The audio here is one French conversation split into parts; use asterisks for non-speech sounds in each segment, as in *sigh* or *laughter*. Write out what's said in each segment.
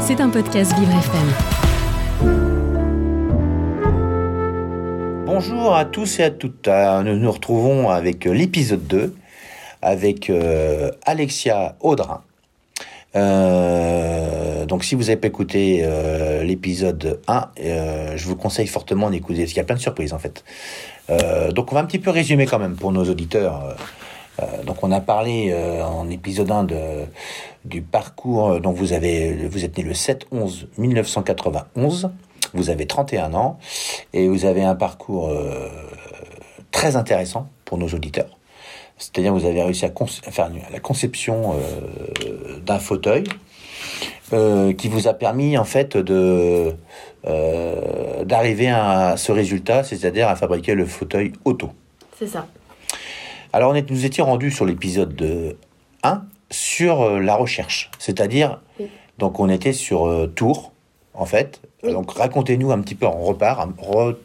C'est un podcast Vivre FM. Bonjour à tous et à toutes. Euh, Nous nous retrouvons avec euh, l'épisode 2 avec euh, Alexia Audrin. Donc si vous n'avez pas écouté l'épisode 1, euh, je vous conseille fortement d'écouter, parce qu'il y a plein de surprises en fait. Donc on va un petit peu résumer quand même pour nos auditeurs. Euh, donc on a parlé euh, en épisode 1 de, du parcours, donc vous, avez, vous êtes né le 7-11-1991, vous avez 31 ans, et vous avez un parcours euh, très intéressant pour nos auditeurs. C'est-à-dire vous avez réussi à, faire la conception d'un fauteuil qui vous a permis en fait de d'arriver à ce résultat, c'est-à-dire à fabriquer le fauteuil auto. C'est ça. Alors on est, nous étions rendus sur l'épisode de 1 sur euh, la recherche, c'est-à-dire Oui. donc on était sur euh, Tours en fait. Oui. Donc racontez-nous un petit peu, on repart, re-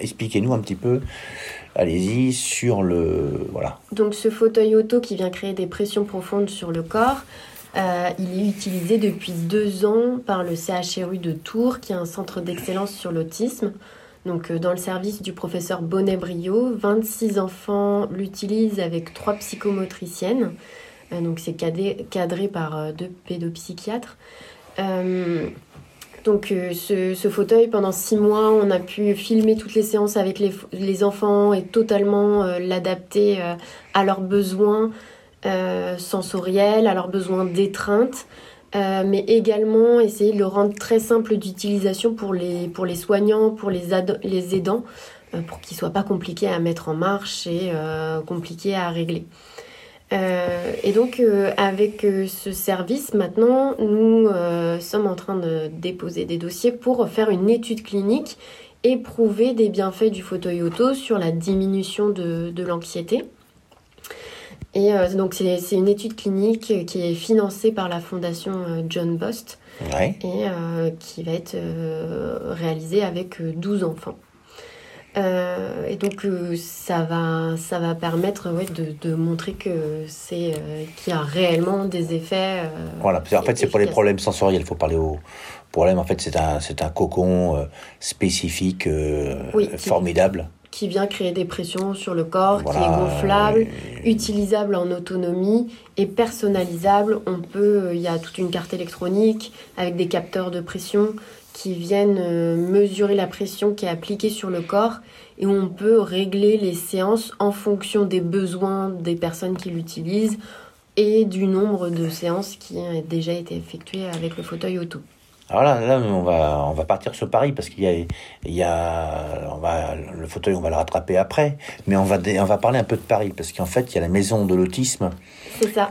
expliquez-nous un petit peu, allez-y sur le voilà. Donc ce fauteuil auto qui vient créer des pressions profondes sur le corps, euh, il est utilisé depuis deux ans par le CHRU de Tours, qui est un centre d'excellence sur l'autisme. Donc euh, dans le service du professeur Bonnet-Brio, 26 enfants l'utilisent avec trois psychomotriciennes. Euh, donc c'est cadré par euh, deux pédopsychiatres. Donc ce, fauteuil, pendant six mois, on a pu filmer toutes les séances avec les, enfants et totalement l'adapter à leurs besoins sensoriels, à leurs besoins d'étreinte, euh, mais également essayer de le rendre très simple d'utilisation pour les, soignants, pour les, aidants, euh, pour qu'il ne soit pas compliqué à mettre en marche et euh, compliqué à régler. Et donc, avec ce service, maintenant, nous sommes en train de déposer des dossiers pour faire une étude clinique et prouver des bienfaits du fauteuil auto sur la diminution de l'anxiété. Et euh, donc, c'est une étude clinique qui est financée par la fondation euh, John Bost Ouais. et euh, qui va être réalisée avec euh, 12 enfants. Euh, et donc euh, ça va ça va permettre ouais, de, de montrer que c'est euh, qu'il y a réellement des effets. Voilà, qu'en fait, c'est pour les problèmes sensoriels. Il faut parler aux problèmes. En fait, c'est un, c'est un cocon spécifique, Oui, formidable. qui vient créer des pressions sur le corps, qui est gonflable, utilisable en autonomie et personnalisable. On peut, il y a toute une carte électronique avec des capteurs de pression qui viennent euh, mesurer la pression qui est appliquée sur le corps et on peut régler les séances en fonction des besoins des personnes qui l'utilisent et du nombre de séances qui a déjà été effectuées avec le fauteuil auto. Alors là, là, on va, on va partir sur Paris parce qu'il y a, il y a, on va, le fauteuil, on va le rattraper après. Mais on va, on va parler un peu de Paris parce qu'en fait, il y a la maison de l'autisme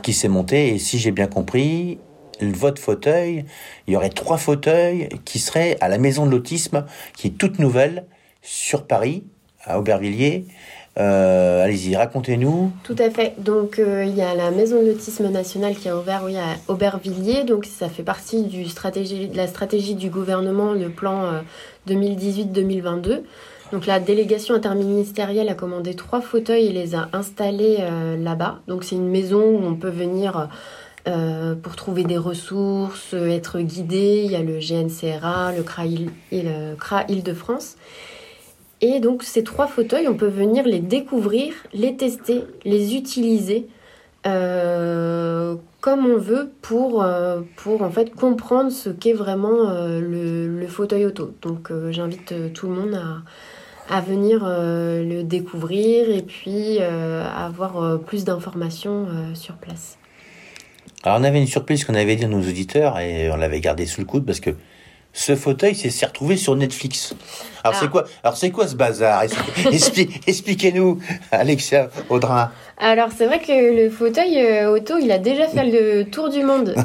qui s'est montée. Et si j'ai bien compris, votre fauteuil, il y aurait trois fauteuils qui seraient à la maison de l'autisme, qui est toute nouvelle sur Paris, à Aubervilliers. Euh, allez-y, racontez-nous. Tout à fait. Donc euh, il y a la Maison de l'autisme national qui a ouvert oui, à Aubervilliers. Donc ça fait partie du stratégie, de la stratégie du gouvernement, le plan euh, 2018-2022. Donc la délégation interministérielle a commandé trois fauteuils et les a installés euh, là-bas. Donc c'est une maison où on peut venir euh, pour trouver des ressources, euh, être guidé. Il y a le GNCRA, le CRA, Île- et le CRA Île-de-France. Et donc ces trois fauteuils, on peut venir les découvrir, les tester, les utiliser euh, comme on veut pour, euh, pour en fait comprendre ce qu'est vraiment euh, le, le fauteuil auto. Donc j'invite tout le monde à, à venir le découvrir et puis avoir plus d'informations sur place. Alors on avait une surprise qu'on avait dit à nos auditeurs et on l'avait gardé sous le coude parce que ce fauteuil s'est retrouvé sur Netflix. Alors Ah. c'est quoi Alors c'est quoi ce bazar? Expli- *laughs* expli- Expliquez-nous, Alexia Audrin. Alors c'est vrai que le fauteuil euh, auto, il a déjà fait le tour du monde. *laughs* *laughs*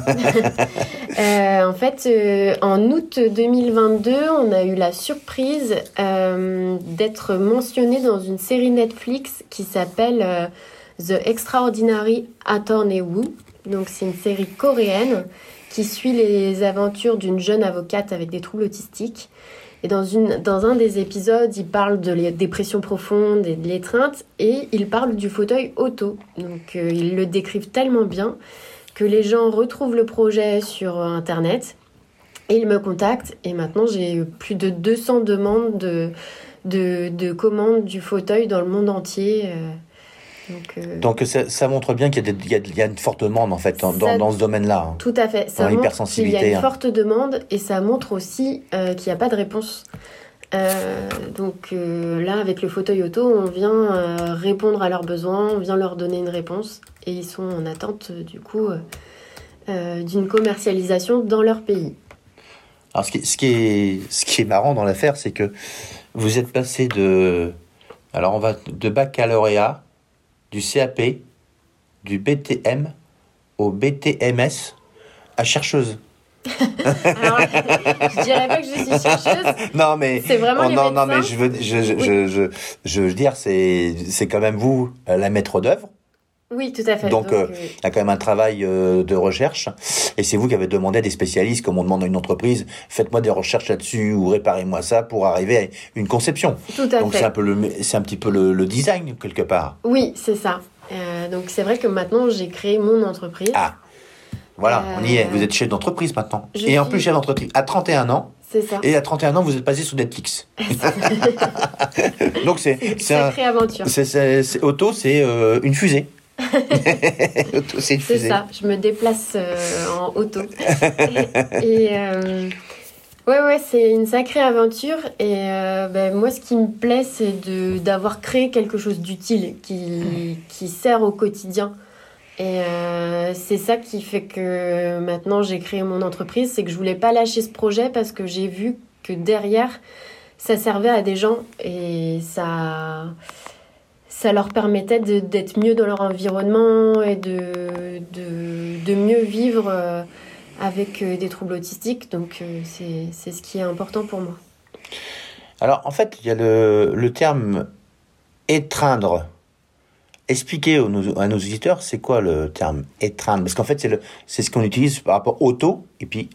Euh, en fait, euh, en août 2022, on a eu la surprise euh, d'être mentionné dans une série Netflix qui s'appelle The Extraordinary Attorney Woo. Donc c'est une série coréenne qui suit les aventures d'une jeune avocate avec des troubles autistiques. Et dans, une, dans un des épisodes, il parle de les dépressions profondes et de l'étreinte, et il parle du fauteuil auto. Donc euh, ils le décrivent tellement bien que les gens retrouvent le projet sur Internet et ils me contactent. Et maintenant, j'ai plus de 200 demandes de, de, de commandes du fauteuil dans le monde entier. euh, Donc, euh, Donc ça, ça montre bien qu'il y, a y y une forte demande en fait dans, Ça- dans, dans ce domaine-là. hein. Tout à fait. Ça Dans montre qu'il y a une hein. forte demande et ça montre aussi euh, qu'il n'y a pas de réponse. Euh, donc là, avec le fauteuil auto, on vient répondre à leurs besoins, on vient leur donner une réponse et ils sont en attente du coup d'une commercialisation dans leur pays. Alors ce qui, ce qui est, ce qui est marrant dans l'affaire, c'est que vous êtes passé de, alors on va de baccalauréat, du CAP, du BTM au BTMS à chercheuse. Alors, je dirais pas que je suis chercheuse. *laughs* Non mais C'est vraiment oh, non non mais je veux je, je, Oui. je, je, je veux dire c'est c'est quand même vous euh, la maître d'œuvre. Oui, tout à fait. Donc, euh, Il y a quand même un travail euh, de recherche. Et c'est vous qui avez demandé à des spécialistes, comme on demande à une entreprise, faites-moi des recherches là-dessus ou réparez-moi ça pour arriver à une conception. tout à Donc fait. un le, c'est un petit peu le, le design quelque part. Oui, c'est ça. Euh, donc c'est vrai que maintenant j'ai créé mon entreprise. Ah, voilà, on y est. Vous êtes chef d'entreprise maintenant. je Et en suis- plus chef d'entreprise à 31 ans. C'est ça. Et à 31 ans, vous êtes passé sous Netflix. *laughs* Donc c'est c'est un, Sacrée aventure. c'est auto, c'est euh, une fusée. C'est ça, je me déplace euh, en auto. et euh, ouais, ouais, c'est une sacrée aventure. Et euh, ben, moi, ce qui me plaît, c'est d'avoir créé quelque chose d'utile qui, qui sert au quotidien. Et c'est ça qui fait que maintenant j'ai créé mon entreprise. C'est que je voulais pas lâcher ce projet parce que j'ai vu que derrière, ça servait à des gens et ça ça leur permettait d'être mieux dans leur environnement et de, de, de mieux vivre euh, avec euh, des troubles autistiques. Donc euh, c'est ce qui est important pour moi. Alors, en fait, il y a le, le terme étreindre. Expliquez aux- nos- à nos auditeurs, c'est quoi le terme étreindre? Parce qu'en fait, c'est ce qu'on utilise par rapport auto, et puis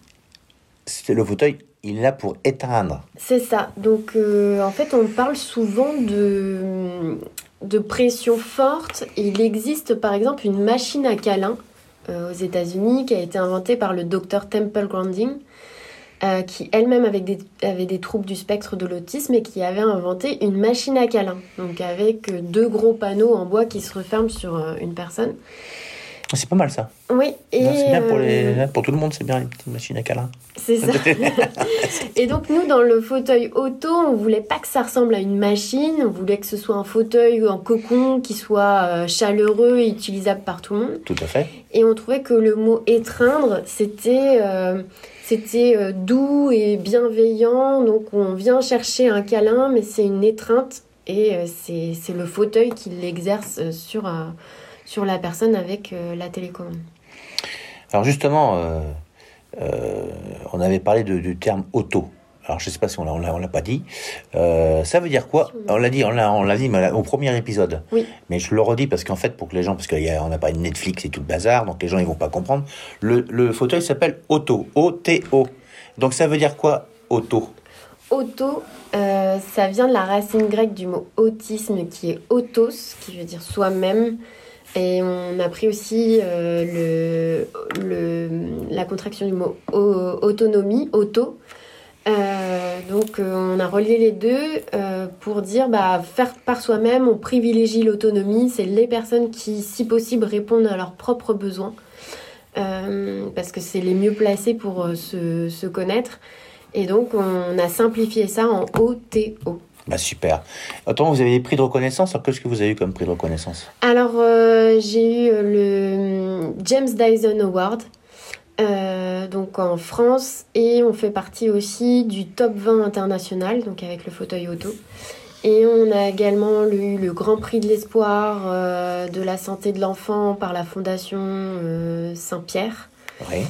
c'est le fauteuil, il est là pour étreindre. C'est ça. Donc euh, en fait, on parle souvent de, de pression forte. Il existe par exemple une machine à câlin euh, aux États-Unis qui a été inventée par le docteur Temple Grandin. euh, qui elle-même avait des, troubles du spectre de l'autisme et qui avait inventé une machine à câlin. Donc avec deux gros panneaux en bois qui se referment sur euh, une personne. C'est pas mal ça. Oui, et C'est bien pour, euh, les, pour tout le monde, c'est bien les petites machines à câlin. C'est ça. *laughs* et donc nous, dans le fauteuil auto, on voulait pas que ça ressemble à une machine, on voulait que ce soit un fauteuil en cocon qui soit euh, chaleureux et utilisable par tout le monde. Tout à fait. Et on trouvait que le mot étreindre, c'était euh, c'était euh, doux et bienveillant. Donc on vient chercher un câlin, mais c'est une étreinte et euh, c'est le fauteuil qui l'exerce euh, sur, euh, sur la personne avec euh, la télécommande. Alors justement, euh, euh, on avait parlé de- du terme auto. Alors je sais pas si on on l'a, pas dit. Ça veut dire quoi? On l'a dit, on l'a, on l'a dit mais au premier épisode. Oui. Mais je le redis parce qu'en fait, pour que les gens, parce qu'on n'a pas une Netflix et tout le bazar, donc les gens ils vont pas comprendre. Le, le fauteuil s'appelle auto, O-T-O. Donc ça veut dire quoi auto? Auto, euh, ça vient de la racine grecque du mot autisme qui est autos, qui veut dire soi-même. Et on a pris aussi euh, le, la contraction du mot au- autonomie, auto. Euh, donc euh, on a relié les deux pour dire bah, faire par soi-même, on privilégie l'autonomie, c'est les personnes qui, si possible, répondent à leurs propres besoins. Parce que c'est les mieux placés pour se, se connaître. Et donc, on a simplifié ça en OTO. Bah super. Attends, vous avez des prix de reconnaissance. Alors qu'est-ce que vous avez eu comme prix de reconnaissance? Alors, euh, j'ai eu euh, le James Dyson Award, euh, donc en France, et on fait partie aussi du top 20 international, donc avec le fauteuil auto. Et on a également eu le Grand Prix de l'espoir euh, de la santé de l'enfant par la Fondation Saint-Pierre. Oui.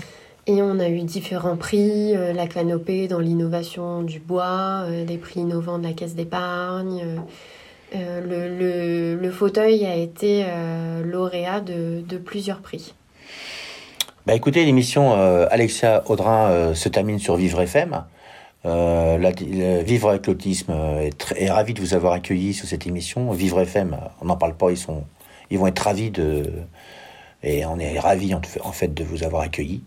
Et on a eu différents prix, euh, la canopée dans l'innovation du bois, euh, des prix innovants de la caisse d'épargne. euh, le, fauteuil a été lauréat de, plusieurs prix. Bah écoutez, l'émission Alexia Audrin se termine sur Vivre FM. Vivre avec l'autisme est, ravi de vous avoir accueilli sur cette émission. Vivre FM, on n'en parle pas, ils sont, ils vont être ravis de et on est ravis en, en fait de vous avoir accueilli.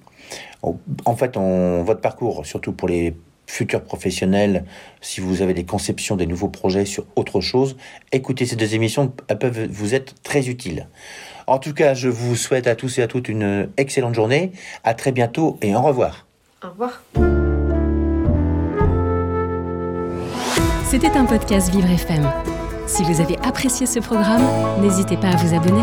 En fait, on, votre parcours, surtout pour les futurs professionnels, si vous avez des conceptions, des nouveaux projets sur autre chose, écoutez ces deux émissions, elles peuvent vous être très utiles. En tout cas, je vous souhaite à tous et à toutes une excellente journée. À très bientôt et au revoir. Au revoir. C'était un podcast Vivre FM. Si vous avez apprécié ce programme, n'hésitez pas à vous abonner.